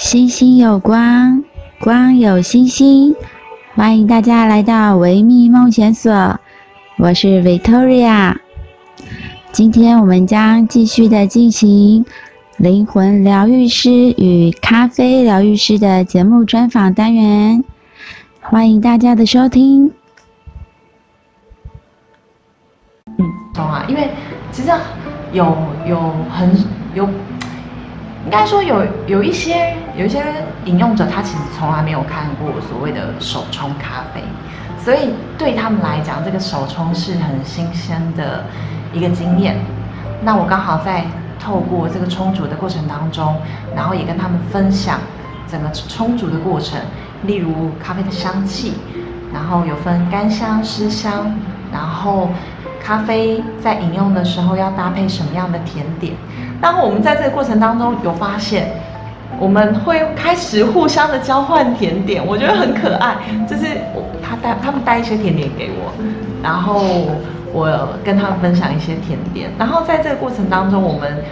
星星有光，光有星星。欢迎大家来到维密梦想所，我是 Victoria。今天我们将继续的进行灵魂疗愈师与咖啡疗愈师的节目专访单元，欢迎大家的收听。嗯，懂啊，因为其实有有很有。应该说有有一些有一些饮用者，他其实从来没有看过所谓的手冲咖啡，所以对他们来讲，这个手冲是很新鲜的一个经验。那我刚好在透过这个冲煮的过程当中，然后也跟他们分享整个冲煮的过程，例如咖啡的香气，然后有分干香、湿香，然后咖啡在饮用的时候要搭配什么样的甜点。然后我们在这个过程当中有发现，我们会开始互相的交换甜点，我觉得很可爱。就是我他带他们带一些甜点给我，然后我跟他们分享一些甜点。然后在这个过程当中，我们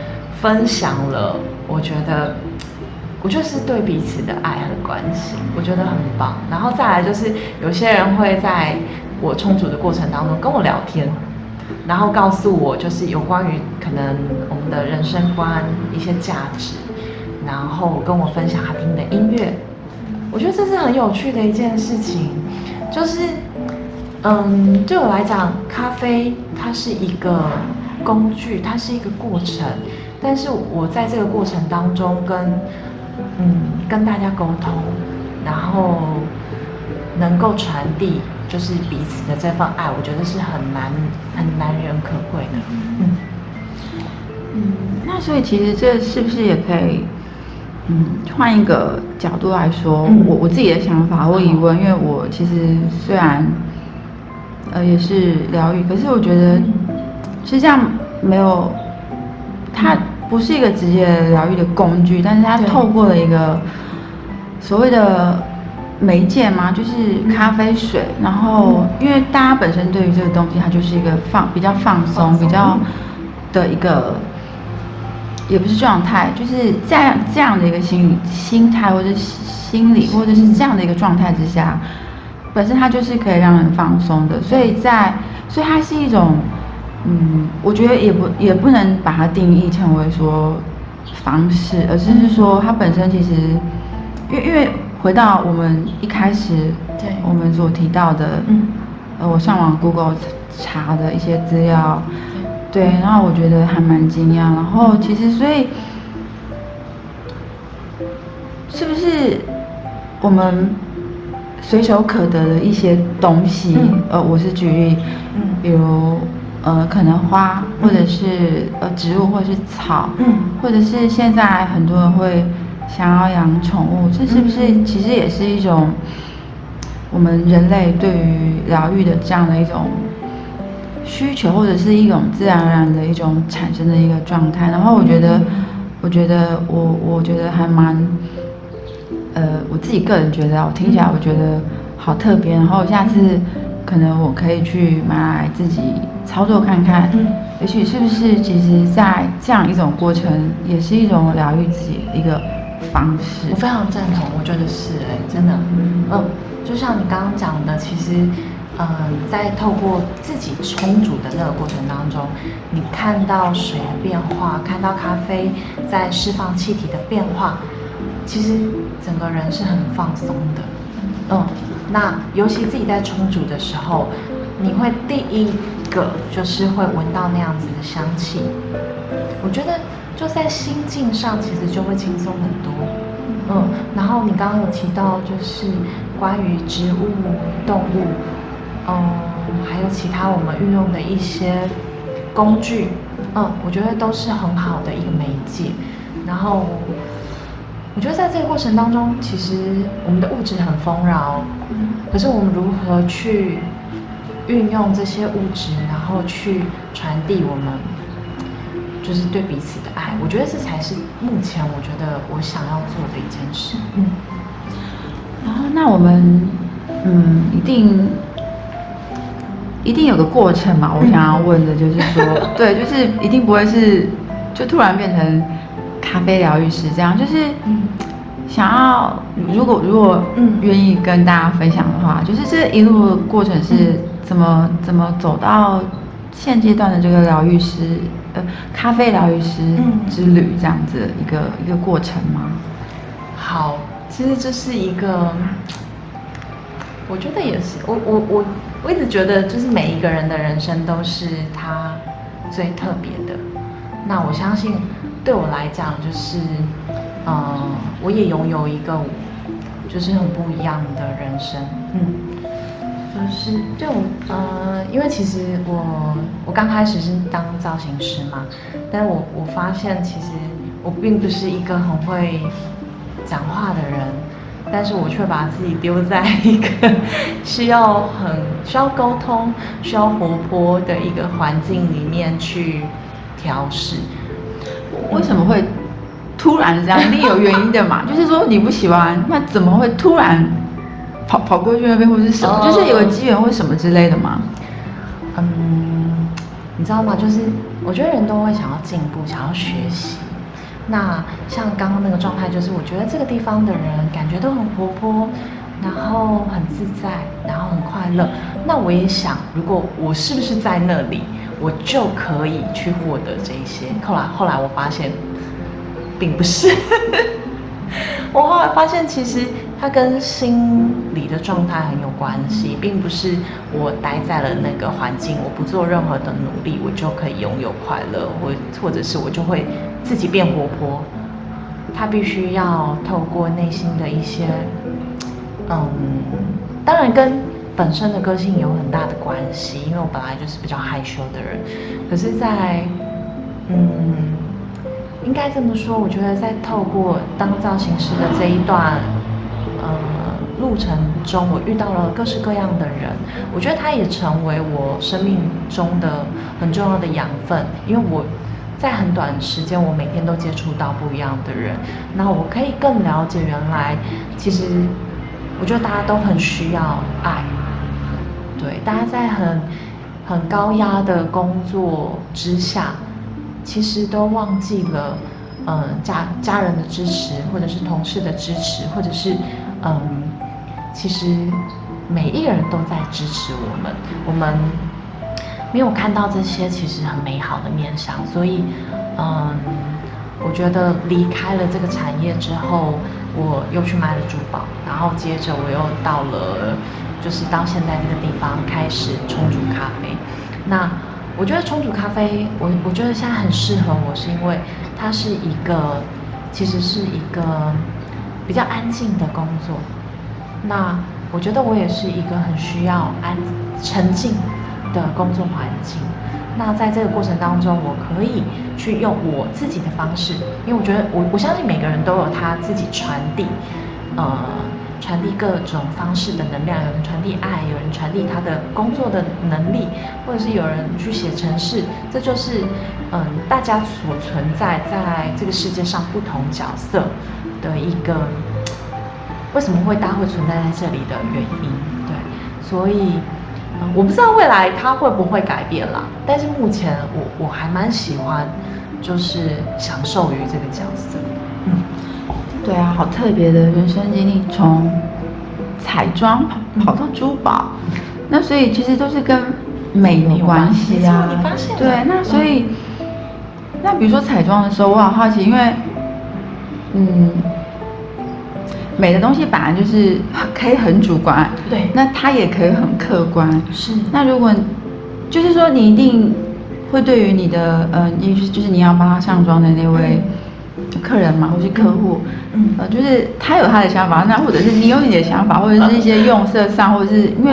分享了，我觉得，我就是对彼此的爱和关心，我觉得很棒。然后再来就是有些人会在我冲煮的过程当中跟我聊天。然后告诉我，就是有关于可能我们的人生观一些价值，然后跟我分享他听的音乐，我觉得这是很有趣的一件事情。就是，嗯，对我来讲，咖啡它是一个工具，它是一个过程，但是我在这个过程当中跟，嗯，跟大家沟通，然后能够传递。就是彼此的这份爱，我觉得是很难、很难人可贵的。嗯嗯，那所以其实这是不是也可以，嗯，换一个角度来说，嗯、我我自己的想法或疑问，因为我其实虽然呃也是疗愈，可是我觉得实际上没有，它不是一个直接疗愈的工具，但是它透过了一个所谓的。媒介嘛？就是咖啡水，然后因为大家本身对于这个东西，它就是一个放比较放松，比较的一个，也不是状态，就是在这样的一个心理心态，或者心理，或者是这样的一个状态之下，本身它就是可以让人放松的，所以在所以它是一种，嗯，我觉得也不也不能把它定义成为说方式，而是是说它本身其实，因为因为。回到我们一开始，对，我们所提到的，嗯，呃，我上网 Google 查的一些资料，对，然后我觉得还蛮惊讶，然后其实所以，是不是我们随手可得的一些东西，嗯、呃，我是举例，嗯，比如呃，可能花，或者是呃植物，或者是草，嗯，或者是现在很多人会。想要养宠物，这是不是其实也是一种我们人类对于疗愈的这样的一种需求，或者是一种自然而然的一种产生的一个状态？然后我觉得，我觉得我我觉得还蛮，呃，我自己个人觉得，我听起来我觉得好特别。然后下次可能我可以去买来自己操作看看，也许是不是其实在这样一种过程，也是一种疗愈自己的一个。方式，我非常赞同，我觉得是哎，真的，嗯，就像你刚刚讲的，其实，嗯，在透过自己冲煮的那个过程当中，你看到水的变化，看到咖啡在释放气体的变化，其实整个人是很放松的，嗯，那尤其自己在冲煮的时候，你会第一个就是会闻到那样子的香气，我觉得。就在心境上，其实就会轻松很多，嗯。然后你刚刚有提到，就是关于植物、动物，嗯，还有其他我们运用的一些工具，嗯，我觉得都是很好的一个媒介。然后，我觉得在这个过程当中，其实我们的物质很丰饶，可是我们如何去运用这些物质，然后去传递我们。就是对彼此的爱，我觉得这才是目前我觉得我想要做的一件事。嗯，然后那我们，嗯，一定一定有个过程嘛。我想要问的就是说，对，就是一定不会是就突然变成咖啡疗愈师这样。就是，想要如果如果嗯愿意跟大家分享的话，就是这一路的过程是怎么怎么走到现阶段的这个疗愈师呃咖啡疗愈师之旅这样子一个一个过程吗？好，其实这是一个，我觉得也是我我我我一直觉得就是每一个人的人生都是他最特别的，那我相信对我来讲就是。嗯，我也拥有一个，就是很不一样的人生。嗯，就是对我，呃，因为其实我我刚开始是当造型师嘛，但我我发现其实我并不是一个很会讲话的人，但是我却把自己丢在一个需要很需要沟通、需要活泼的一个环境里面去调试。为什么会？突然这样，一定有原因的嘛？就是说你不喜欢，那怎么会突然跑跑过去那边，或是什么？就是有个机缘或什么之类的嘛？嗯，你知道吗？就是我觉得人都会想要进步，想要学习。那像刚刚那个状态，就是我觉得这个地方的人感觉都很活泼，然后很自在，然后很快乐。那我也想，如果我是不是在那里，我就可以去获得这一些。后来后来我发现。并不是，我后来发现，其实它跟心理的状态很有关系，并不是我待在了那个环境，我不做任何的努力，我就可以拥有快乐，或或者是我就会自己变活泼。他必须要透过内心的一些，嗯，当然跟本身的个性有很大的关系，因为我本来就是比较害羞的人，可是在，嗯。应该这么说，我觉得在透过当造型师的这一段呃路程中，我遇到了各式各样的人，我觉得他也成为我生命中的很重要的养分，因为我在很短时间，我每天都接触到不一样的人，那我可以更了解原来其实我觉得大家都很需要爱，对，大家在很很高压的工作之下。其实都忘记了，嗯，家家人的支持，或者是同事的支持，或者是，嗯，其实每一个人都在支持我们。我们没有看到这些其实很美好的面向，所以，嗯，我觉得离开了这个产业之后，我又去买了珠宝，然后接着我又到了，就是到现在这个地方开始冲煮咖啡。那。我觉得冲煮咖啡，我我觉得现在很适合我，是因为它是一个，其实是一个比较安静的工作。那我觉得我也是一个很需要安沉静的工作环境。那在这个过程当中，我可以去用我自己的方式，因为我觉得我我相信每个人都有他自己传递，呃。传递各种方式的能量，有人传递爱，有人传递他的工作的能力，或者是有人去写程式，这就是嗯，大家所存在在这个世界上不同角色的一个为什么会大会存在在这里的原因。对，所以，我不知道未来它会不会改变啦，但是目前我我还蛮喜欢，就是享受于这个角色，嗯。对啊，好特别的人生经历，从彩妆跑跑到珠宝，那所以其实都是跟美有关系啊。你发现？对，那所以，那比如说彩妆的时候，我很好奇，因为，嗯，美的东西本来就是可以很主观，对，那它也可以很客观。是。那如果，就是说你一定会对于你的，呃，就是就是你要帮他上妆的那位。客人嘛，或是客户，嗯，呃，就是他有他的想法，那或者是你有你的想法，或者是一些用色上，或者是因为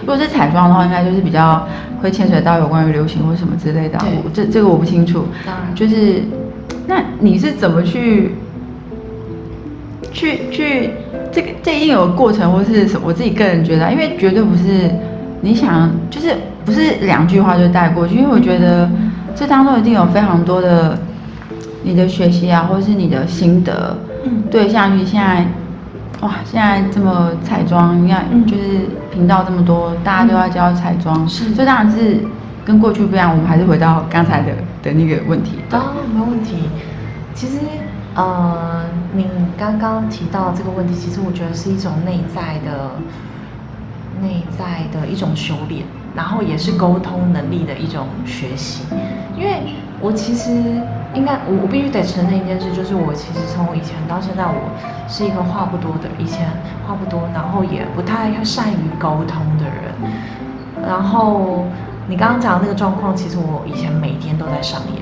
如果是彩妆的话，应该就是比较会牵扯到有关于流行或什么之类的，我这这个我不清楚。当然，就是那你是怎么去去去这个这一定有个过程，或是什么？我自己个人觉得，因为绝对不是你想，就是不是两句话就带过去，因为我觉得这当中一定有非常多的。你的学习啊，或者是你的心得，嗯，对，像你现在，哇，现在这么彩妆，你看，就是频道这么多，大家都要教彩妆，是，这当然是跟过去不一样。我们还是回到刚才的的那个问题。啊，没问题。其实，呃，您刚刚提到这个问题，其实我觉得是一种内在的、内在的一种修炼，然后也是沟通能力的一种学习。因为我其实应该，我我必须得承认一件事，就是我其实从以前到现在，我是一个话不多的，以前话不多，然后也不太善于沟通的人。然后你刚刚讲的那个状况，其实我以前每天都在上演。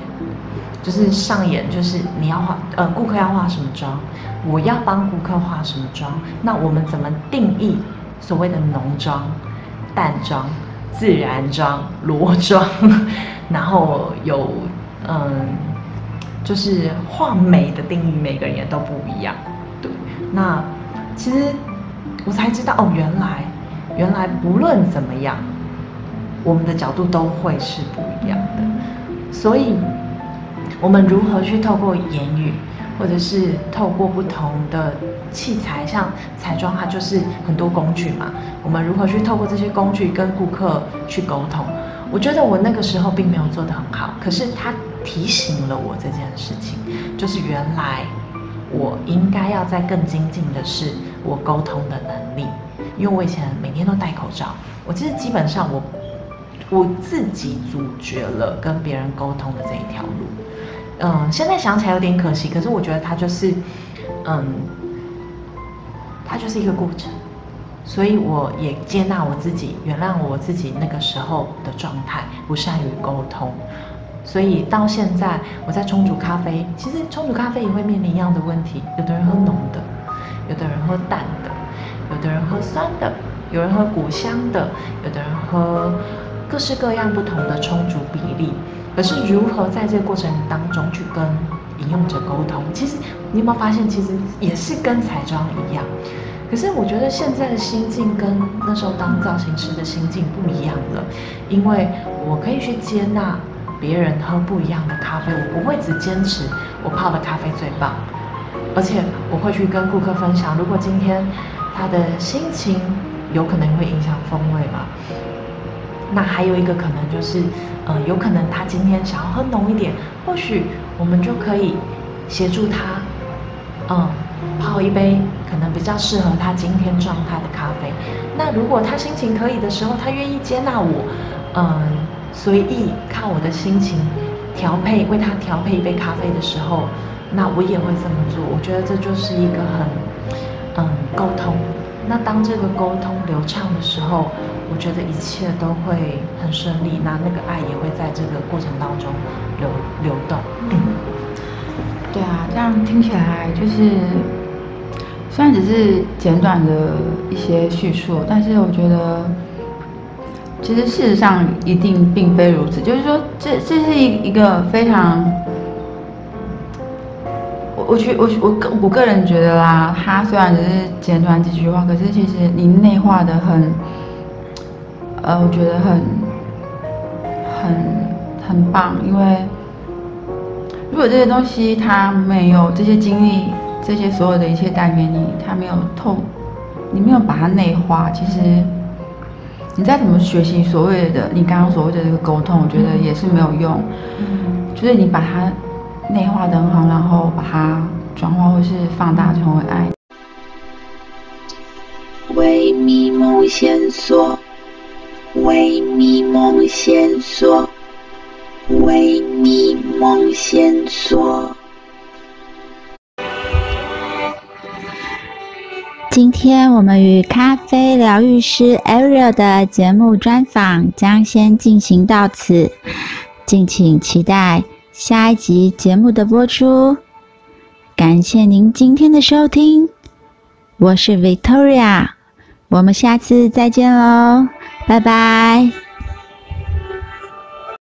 就是上演，就是你要化，呃，顾客要化什么妆，我要帮顾客化什么妆，那我们怎么定义所谓的浓妆、淡妆、自然妆、裸妆？然后有，嗯，就是画美的定义，每个人也都不一样。对，那其实我才知道，哦，原来，原来不论怎么样，我们的角度都会是不一样的，所以。我们如何去透过言语，或者是透过不同的器材，像彩妆，它就是很多工具嘛。我们如何去透过这些工具跟顾客去沟通？我觉得我那个时候并没有做得很好，可是它提醒了我这件事情，就是原来我应该要再更精进的是我沟通的能力，因为我以前每天都戴口罩，我其实基本上我我自己阻绝了跟别人沟通的这一条路。嗯，现在想起来有点可惜，可是我觉得它就是，嗯，它就是一个过程，所以我也接纳我自己，原谅我自己那个时候的状态，不善于沟通，所以到现在我在冲煮咖啡，其实冲煮咖啡也会面临一样的问题，有的人喝浓的，有的人喝淡的，有的人喝酸的，有人喝果香的，有的人喝各式各样不同的冲煮比例。可是如何在这个过程当中去跟饮用者沟通？其实你有没有发现，其实也是跟彩妆一样。可是我觉得现在的心境跟那时候当造型师的心境不一样了，因为我可以去接纳别人喝不一样的咖啡，我不会只坚持我泡的咖啡最棒，而且我会去跟顾客分享，如果今天他的心情有可能会影响风味嘛。那还有一个可能就是，呃，有可能他今天想要喝浓一点，或许我们就可以协助他，嗯，泡一杯可能比较适合他今天状态的咖啡。那如果他心情可以的时候，他愿意接纳我，嗯，随意靠我的心情调配，为他调配一杯咖啡的时候，那我也会这么做。我觉得这就是一个很，嗯，沟通。那当这个沟通流畅的时候，我觉得一切都会很顺利。那那个爱也会在这个过程当中流流动。嗯，对啊，这样听起来就是虽然只是简短的一些叙述，但是我觉得其实事实上一定并非如此。就是说，这这是一一个非常。我觉我我个我个人觉得啦，他虽然只是简短几句话，可是其实你内化的很，呃，我觉得很很很棒，因为如果这些东西它没有这些经历，这些所有的一切带给你，它没有痛，你没有把它内化，其实你再怎么学习所谓的你刚刚所谓的这个沟通，我觉得也是没有用，就是你把它。内化得很好，然后把它转化或是放大成为爱。为迷梦线索，微迷梦线索，微迷梦线索。今天我们与咖啡疗愈师 Ariel 的节目专访将先进行到此，敬请期待。下一集节目的播出，感谢您今天的收听，我是 Victoria，我们下次再见喽，拜拜。